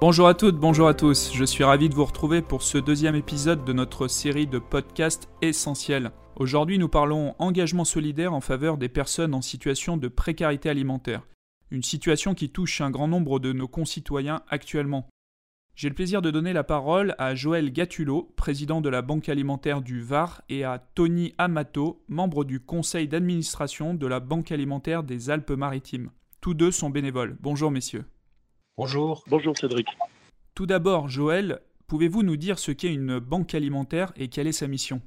Bonjour à toutes, bonjour à tous, je suis ravi de vous retrouver pour ce deuxième épisode de notre série de podcasts essentiels. Aujourd'hui nous parlons engagement solidaire en faveur des personnes en situation de précarité alimentaire, une situation qui touche un grand nombre de nos concitoyens actuellement. J'ai le plaisir de donner la parole à Joël Gatulot, président de la Banque alimentaire du Var, et à Tony Amato, membre du conseil d'administration de la Banque alimentaire des Alpes-Maritimes. Tous deux sont bénévoles. Bonjour messieurs. Bonjour. Bonjour Cédric. Tout d'abord, Joël, pouvez-vous nous dire ce qu'est une banque alimentaire et quelle est sa mission?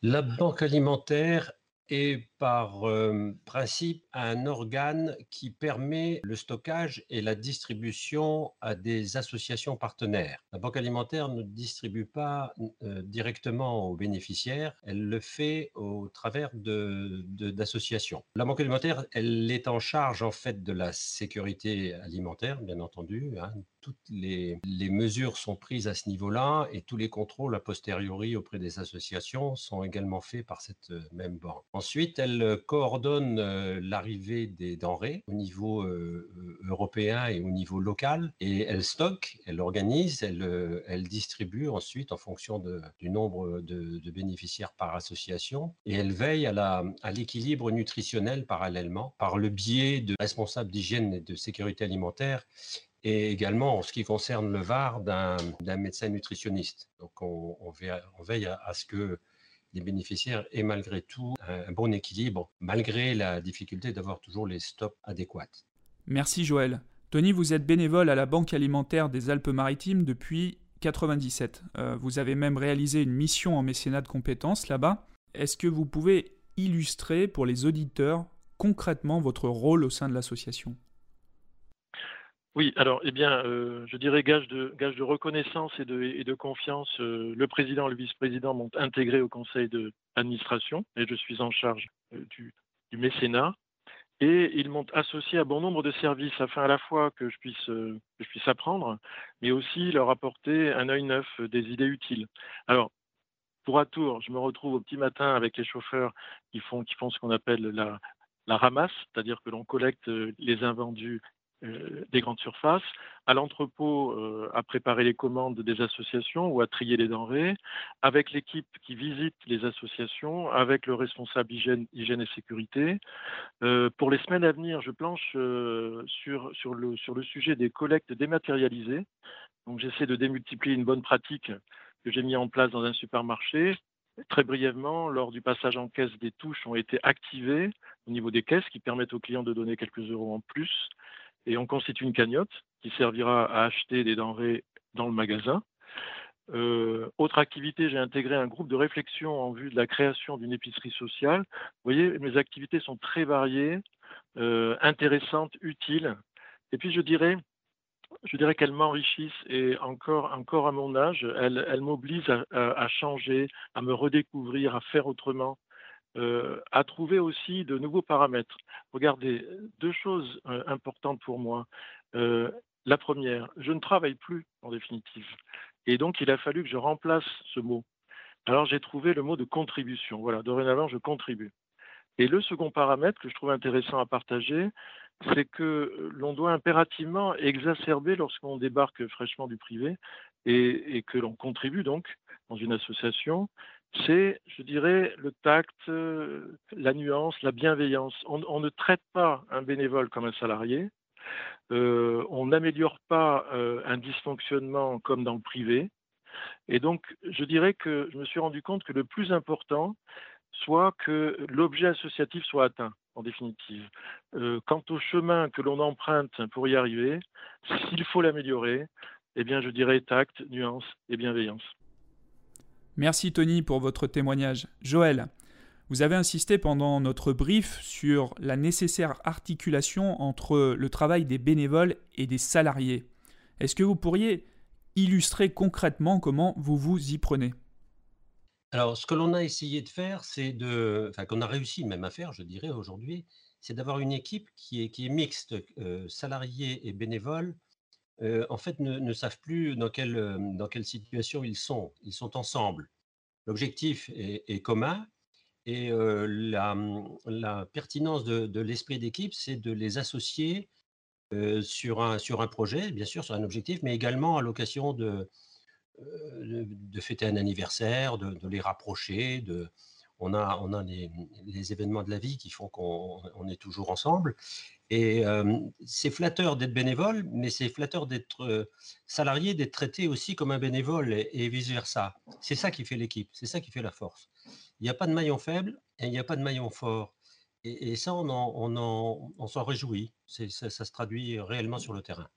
La banque alimentaire est par euh, principe un organe qui permet le stockage et la distribution à des associations partenaires. La banque alimentaire ne distribue pas euh, directement aux bénéficiaires, elle le fait au travers de, d'associations. La banque alimentaire, elle est en charge en fait de la sécurité alimentaire, bien entendu. Hein. Toutes les, mesures sont prises à ce niveau-là et tous les contrôles a posteriori auprès des associations sont également faits par cette euh, même banque. Ensuite, elle elle coordonne euh, l'arrivée des denrées au niveau euh, euh, européen et au niveau local et elle stocke, elle organise, elle, distribue ensuite en fonction du nombre de, bénéficiaires par association et elle veille à l'équilibre nutritionnel parallèlement par le biais de responsables d'hygiène et de sécurité alimentaire et également en ce qui concerne le VAR d'un médecin nutritionniste. Donc on, veille, à ce que les bénéficiaires aient malgré tout un bon équilibre, malgré la difficulté d'avoir toujours les stops adéquats. Merci Joël. Tony, vous êtes bénévole à la Banque alimentaire des Alpes-Maritimes depuis 1997. Euh, vous avez même réalisé une mission en mécénat de compétences là-bas. Est-ce que vous pouvez illustrer pour les auditeurs concrètement votre rôle au sein de l'association? Oui, alors, eh bien, euh, je dirais gage de, reconnaissance et de, confiance. Euh, le président et le vice-président m'ont intégré au conseil d'administration et je suis en charge euh, du, mécénat. Et ils m'ont associé à bon nombre de services afin à la fois que je puisse, apprendre, mais aussi leur apporter un œil neuf, des idées utiles. Alors, pour à tour, je me retrouve au petit matin avec les chauffeurs qui font, ce qu'on appelle la, ramasse, c'est-à-dire que l'on collecte les invendus des grandes surfaces, à l'entrepôt euh, à préparer les commandes des associations ou à trier les denrées, avec l'équipe qui visite les associations, avec le responsable hygiène, et sécurité. Euh, pour les semaines à venir, je planche sur, le, sur le sujet des collectes dématérialisées. Donc j'essaie de démultiplier une bonne pratique que j'ai mis en place dans un supermarché. Très brièvement, lors du passage en caisse, des touches ont été activées au niveau des caisses qui permettent aux clients de donner quelques euros en plus et on constitue une cagnotte qui servira à acheter des denrées dans le magasin. Euh, autre activité, j'ai intégré un groupe de réflexion en vue de la création d'une épicerie sociale. Vous voyez, mes activités sont très variées, euh, intéressantes, utiles. Et puis je dirais, je dirais qu'elles m'enrichissent et encore, encore à mon âge, elles, elles m'obligent à, changer, à me redécouvrir, à faire autrement. Euh, à trouver aussi de nouveaux paramètres. Regardez, deux choses euh, importantes pour moi. Euh, la première, je ne travaille plus en définitive. Et donc, il a fallu que je remplace ce mot. Alors, j'ai trouvé le mot de contribution. Voilà, dorénavant, je contribue. Et le second paramètre que je trouve intéressant à partager, c'est que l'on doit impérativement exacerber lorsqu'on débarque fraîchement du privé et, et que l'on contribue donc dans une association, c'est, je dirais, le tact, euh, la nuance, la bienveillance. On, ne traite pas un bénévole comme un salarié. Euh, on n'améliore pas euh, un dysfonctionnement comme dans le privé. Et donc, je dirais que je me suis rendu compte que le plus important soit que l'objet associatif soit atteint, en définitive. quant au chemin que l'on emprunte pour y arriver, s'il faut l'améliorer, eh bien, je dirais tact, nuance et bienveillance. Merci Tony pour votre témoignage. Joël, vous avez insisté pendant notre brief sur la nécessaire articulation entre le travail des bénévoles et des salariés. Est-ce que vous pourriez illustrer concrètement comment vous vous y prenez? Alors, ce que l'on a essayé de faire, c'est de, enfin, qu'on a réussi même à faire, je dirais aujourd'hui, c'est d'avoir une équipe qui est, qui est mixte, salariés et bénévoles, en fait, ne, savent plus dans quelle, dans quelle situation ils sont. Ils sont ensemble. L'objectif est, commun et la, la, pertinence de, l'esprit d'équipe, c'est de les associer sur, un, sur un projet, bien sûr, sur un objectif, mais également à l'occasion de, de, fêter un anniversaire, de, les rapprocher, de, on a, on a les, événements de la vie qui font qu'on est toujours ensemble. Et c'est flatteur d'être bénévole, mais c'est flatteur d'être salarié, d'être traité aussi comme un bénévole et, vice-versa. C'est ça qui fait l'équipe, c'est ça qui fait la force. Il n'y a pas de maillon faible et il n'y a pas de maillon fort. Et, ça, on, on, s'en réjouit. Ça, ça se traduit réellement sur le terrain.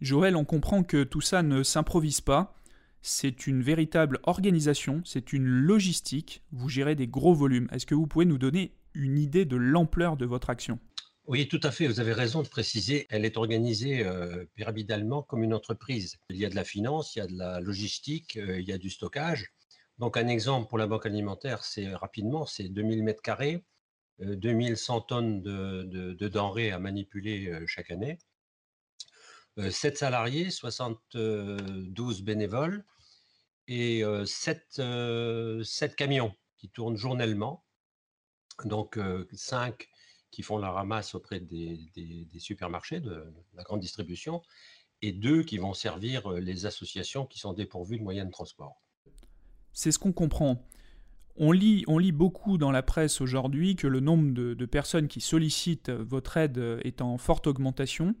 Joël, on comprend que tout ça ne s'improvise pas. C'est une véritable organisation, c'est une logistique. Vous gérez des gros volumes. Est-ce que vous pouvez nous donner une idée de l'ampleur de votre action? Oui, tout à fait. Vous avez raison de préciser. Elle est organisée euh, pyramidal comme une entreprise. Il y a de la finance, il y a de la logistique, euh, il y a du stockage. Donc, un exemple pour la banque alimentaire, c'est rapidement, c'est 2000 mètres carrés, 2100 tonnes de, denrées à manipuler euh, chaque année, 7 salariés, 72 bénévoles et 7, 7 camions qui tournent journellement. Donc, 5 qui font la ramasse auprès des, supermarchés, de, la grande distribution, et deux qui vont servir euh, les associations qui sont dépourvues de moyens de transport. C'est ce qu'on comprend. On lit, on lit beaucoup dans la presse aujourd'hui que le nombre de, personnes qui sollicitent votre aide est en forte augmentation.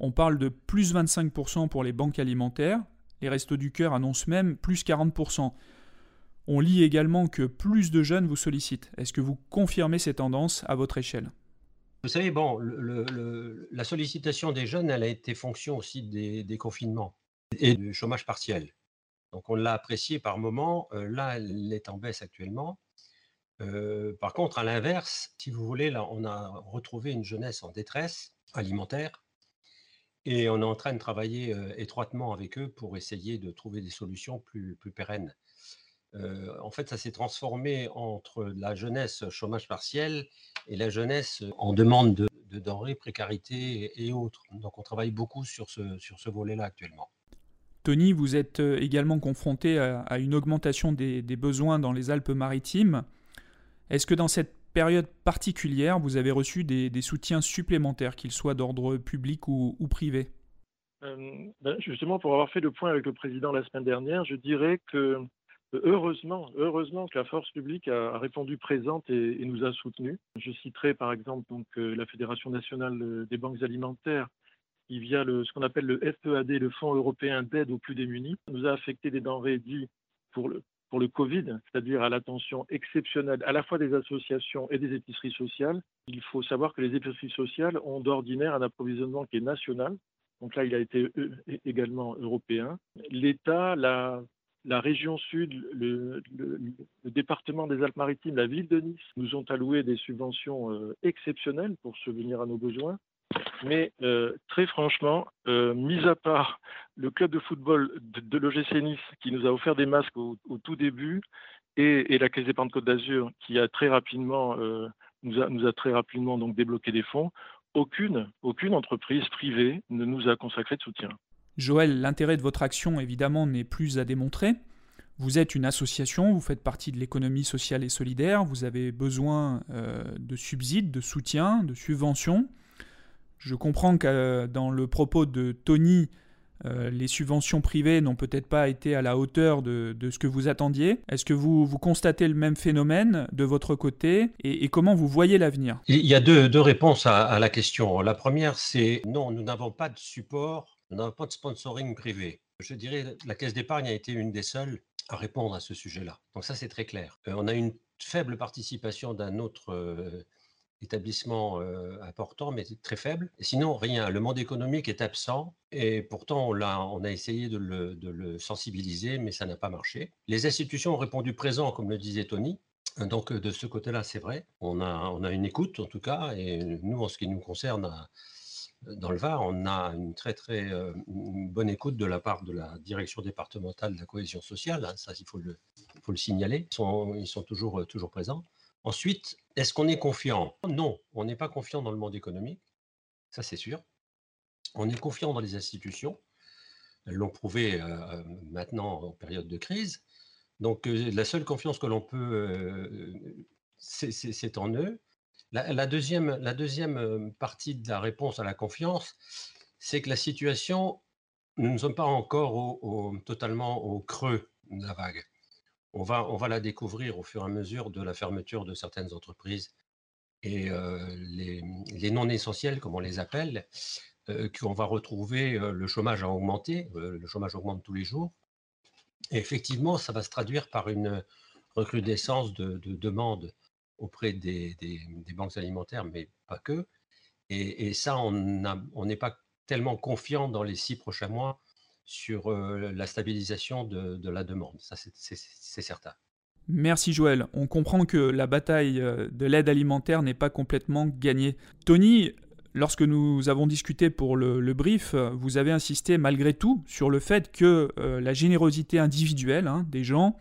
On parle de plus 25% pour les banques alimentaires. Les Restos du Cœur annoncent même plus 40%. On lit également que plus de jeunes vous sollicitent. Est-ce que vous confirmez ces tendances à votre échelle? Vous savez, bon, la sollicitation des jeunes, elle a été fonction aussi des, confinements et du chômage partiel. Donc on l'a apprécié par moment. Euh, là, elle est en baisse actuellement. Euh, par contre, à l'inverse, si vous voulez, là, on a retrouvé une jeunesse en détresse alimentaire et on est en train de travailler euh, étroitement avec eux pour essayer de trouver des solutions plus pérennes. En fait, ça s'est transformé entre la jeunesse chômage partiel et la jeunesse en demande de, denrées, précarité et, autres. Donc on travaille beaucoup sur ce, sur ce volet-là actuellement. Tony, vous êtes également confronté à, une augmentation des, besoins dans les Alpes-Maritimes. Est-ce que dans cette période particulière, vous avez reçu des, soutiens supplémentaires, qu'ils soient d'ordre public ou, privé? Ben, Justement, pour avoir fait le point avec le président la semaine dernière, je dirais que Heureusement, heureusement que la force publique a, répondu présente et, nous a soutenus. Je citerai par exemple donc, euh, la Fédération nationale euh, des banques alimentaires qui, via ce qu'on appelle le FEAD, le Fonds européen d'aide aux plus démunis, nous a affecté des denrées dites pour le, Covid, c'est-à-dire à, l'attention exceptionnelle à la fois des associations et des épiceries sociales. Il faut savoir que les épiceries sociales ont d'ordinaire un approvisionnement qui est national. Donc là, il a été euh, également européen. L'État l'a la région sud, le, département des Alpes-Maritimes, la ville de Nice nous ont alloué des subventions euh, exceptionnelles pour subvenir à nos besoins. Mais euh, très franchement, euh, mis à part le club de football de, l'OGC Nice qui nous a offert des masques au, tout début et, la Caisse d'épargne Côte d'Azur qui a très rapidement nous a, très rapidement débloqué des fonds, aucune, aucune entreprise privée ne nous a consacré de soutien. Joël, l'intérêt de votre action, évidemment, n'est plus à démontrer. Vous êtes une association, vous faites partie de l'économie sociale et solidaire, vous avez besoin euh, de subsides, de soutien, de subventions. Je comprends que euh, dans le propos de Tony, euh, les subventions privées n'ont peut-être pas été à la hauteur de, ce que vous attendiez. Est-ce que vous, vous constatez le même phénomène de votre côté et, comment vous voyez l'avenir? Il y a deux, réponses à, la question. La première, c'est non, nous n'avons pas de support nous n'avons pas de sponsoring privé. Je dirais la Caisse d'épargne a été une des seules à répondre à ce sujet-là. Donc ça, c'est très clair. Euh, on a une faible participation d'un autre euh, établissement euh, important, mais très faible. Sinon, rien. Le monde économique est absent et pourtant, on a, on essayé de le, sensibiliser, mais ça n'a pas marché. Les institutions ont répondu présent, comme le disait Tony. Donc de ce côté-là, c'est vrai. On on a une écoute, en tout cas, et nous, en ce qui nous concerne, dans le Var, on a une très très euh, bonne écoute de la part de la direction départementale de la cohésion sociale. Hein, ça, il faut le, signaler. Ils sont, toujours, euh, toujours présents. Ensuite, est-ce qu'on est confiant? Non, on n'est pas confiant dans le monde économique, ça c'est sûr. On est confiant dans les institutions, elles l'ont prouvé euh, maintenant en période de crise. Donc la seule confiance que l'on peut, c'est en eux. La, deuxième, deuxième partie de la réponse à la confiance, c'est que la situation, nous ne sommes pas encore totalement au creux de la vague. On va, la découvrir au fur et à mesure de la fermeture de certaines entreprises et les, les, non essentiels, comme on les appelle, qu'on va retrouver, le chômage a augmenté, le chômage augmente tous les jours. Et effectivement, ça va se traduire par une recrudescence de, de demandes auprès des, banques alimentaires, mais pas que. Et, ça, on n'est pas tellement confiant dans les six prochains mois sur la stabilisation de, la demande. Ça, c'est certain. Merci Joël. On comprend que la bataille de l'aide alimentaire n'est pas complètement gagnée. Tony, lorsque nous avons discuté pour le, brief, vous avez insisté malgré tout sur le fait que la générosité individuelle hein, des gens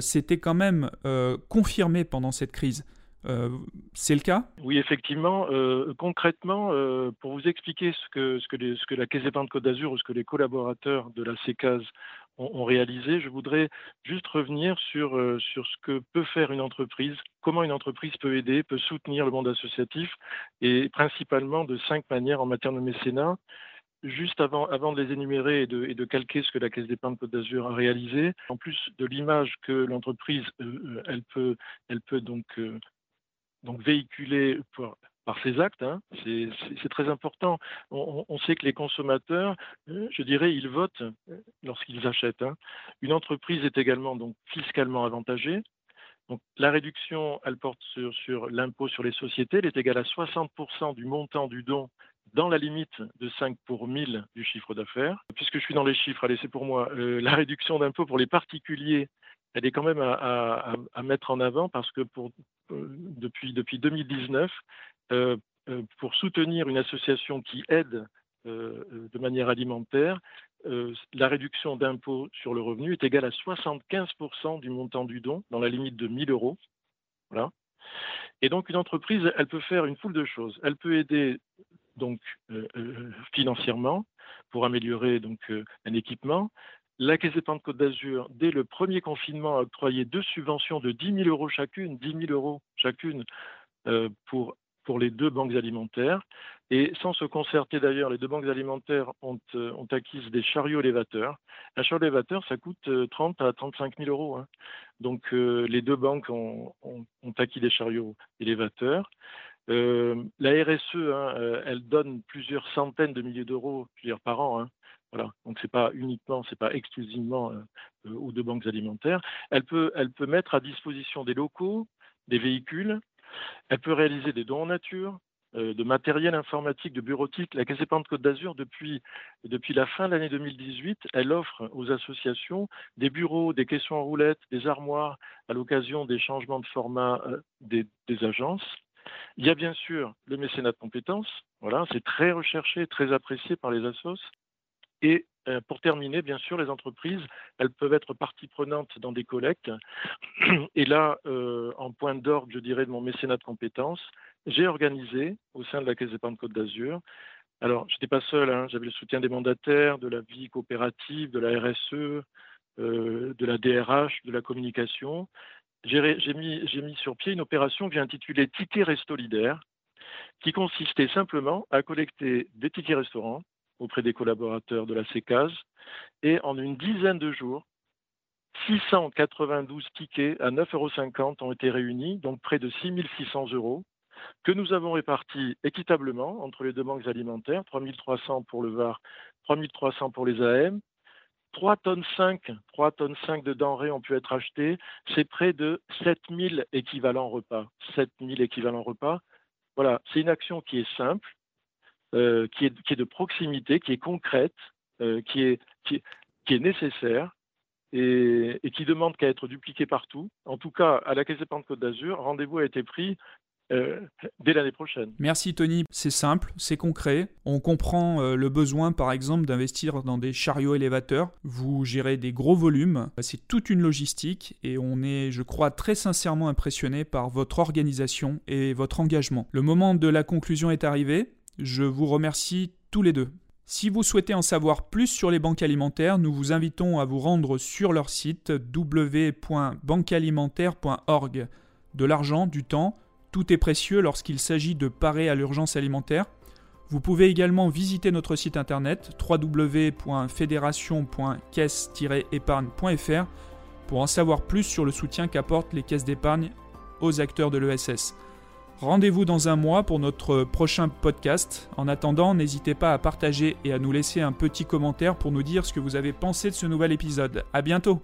s'était quand même confirmée pendant cette crise. c'est le cas? Oui, effectivement. concrètement, pour vous expliquer ce que, la Caisse Côte d'Azur ou ce que les collaborateurs de la CECAS ont, réalisé. Je voudrais juste revenir sur, euh, sur ce que peut faire une entreprise, comment une entreprise peut aider, peut soutenir le monde associatif, et principalement de cinq manières en matière de mécénat. Juste avant, de les énumérer et de, calquer ce que la Caisse d'épargne Côte d'Azur a réalisé, en plus de l'image que l'entreprise euh, euh, elle peut, donc, donc véhiculer par ces actes. Hein. C'est très important. On, sait que les consommateurs, euh, je dirais, ils votent euh, lorsqu'ils achètent. Hein. Une entreprise est également donc fiscalement avantagée. La réduction, elle porte sur l'impôt sur les sociétés. Elle est égale à 60% du montant du don dans la limite de 5 pour 1000 du chiffre d'affaires. Puisque je suis dans les chiffres, allez, c'est pour moi. Euh, la réduction d'impôt pour les particuliers, elle est quand même à, mettre en avant parce que pour, depuis, depuis 2019, euh, euh, pour soutenir une association qui aide euh, de manière alimentaire, la réduction d'impôt sur le revenu est égale à 75% du montant du don, dans la limite de 1000 euros. Voilà. Et donc, une entreprise, elle peut faire une foule de choses. Elle peut aider donc financièrement pour améliorer donc un équipement. La Caisse d'épargne Côte d'Azur, dès le premier confinement, a octroyé deux subventions de 10 000 euros chacune, 10 000 euros chacune, pour pour les deux banques alimentaires. Et sans se concerter d'ailleurs, les deux banques alimentaires ont, euh, acquis des chariots élévateurs. Un chariot élévateur, ça coûte 30 euh, à 35 000 euros. Hein. Donc euh, les deux banques ont, acquis des chariots élévateurs. La RSE, hein, elle donne plusieurs centaines de milliers d'euros par an. Hein. Voilà. Donc c'est pas uniquement, c'est pas exclusivement aux deux banques alimentaires. Elle peut, elle peut mettre à disposition des locaux, des véhicules, elle peut réaliser des dons en nature, euh, de matériel informatique, de bureautique. La Caisse d'épargne Côte d'Azur, depuis, depuis la fin de l'année 2018, elle offre aux associations des bureaux, des caissons en roulette, des armoires à l'occasion des changements de format euh, des, agences. Il y a bien sûr le mécénat de compétences. Voilà, c'est très recherché, très apprécié par les assos. Et euh, pour terminer, bien sûr, les entreprises, elles peuvent être partie prenante dans des collectes. Et là, euh, en point d'ordre, je dirais, de mon mécénat de compétences, j'ai organisé au sein de la Caisse d'épargne Côte d'Azur. Alors, je n'étais pas seul, hein, j'avais le soutien des mandataires, de la vie coopérative, de la RSE, euh, de la DRH, de la communication. J'ai mis, sur pied une opération que j'ai intitulée Ticket Restolidaire, qui consistait simplement à collecter des tickets restaurants auprès des collaborateurs de la CECAS. Et en une dizaine de jours, 692 tickets à 9,50 euros ont été réunis, donc près de 6600 euros, que nous avons répartis équitablement entre les deux banques alimentaires, 3300 pour le VAR, 3300 pour les AM. 3 tonnes 5, 3 tonnes 5 de denrées ont pu être achetées, c'est près de 7000 équivalents repas. 7000 équivalents repas. Voilà, c'est une action qui est simple, euh, qui, est, de proximité, qui est concrète, euh, qui, est, nécessaire et, qui demande qu'à être dupliquée partout. En tout cas, à la Caisse d'épargne Côte d'Azur, rendez-vous a été pris euh, dès l'année prochaine. Merci Tony, c'est simple, c'est concret. On comprend euh, le besoin par exemple d'investir dans des chariots élévateurs. Vous gérez des gros volumes, c'est toute une logistique et on est, je crois, très sincèrement impressionné par votre organisation et votre engagement. Le moment de la conclusion est arrivé. Je vous remercie tous les deux. Si vous souhaitez en savoir plus sur les banques alimentaires, nous vous invitons à vous rendre sur leur site www.banquealimentaire.org. De l'argent, du temps, tout est précieux lorsqu'il s'agit de parer à l'urgence alimentaire. Vous pouvez également visiter notre site internet www.fédération.caisse-épargne.fr pour en savoir plus sur le soutien qu'apportent les caisses d'épargne aux acteurs de l'ESS. Rendez-vous dans un mois pour notre prochain podcast. En attendant, n'hésitez pas à partager et à nous laisser un petit commentaire pour nous dire ce que vous avez pensé de ce nouvel épisode. A bientôt